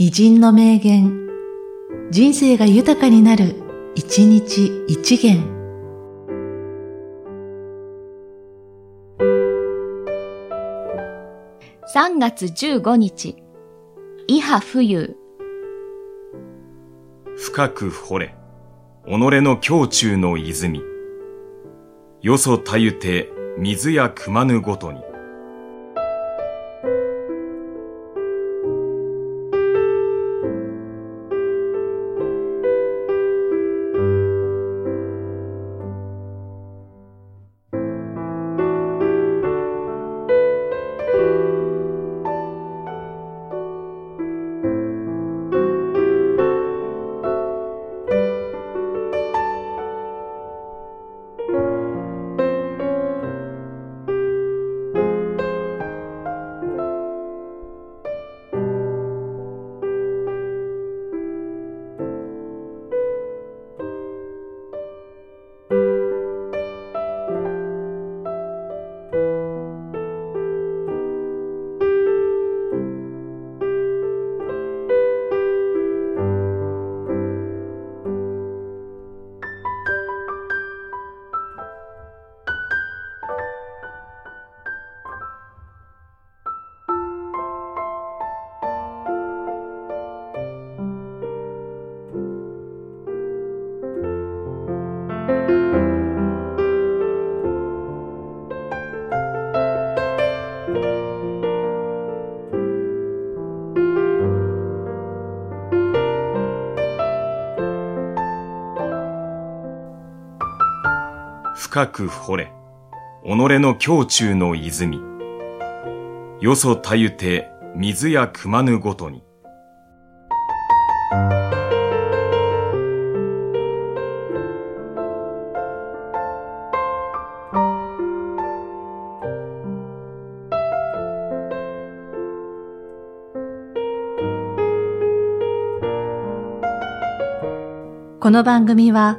偉人の名言、人生が豊かになる、一日一元。3月15日、伊波冬。深く掘れ、己の胸中の泉。よそたゆて、水や汲まぬごとに。深く掘れ、己の胸中の泉。よそたゆて、水や汲まぬごとに。この番組は、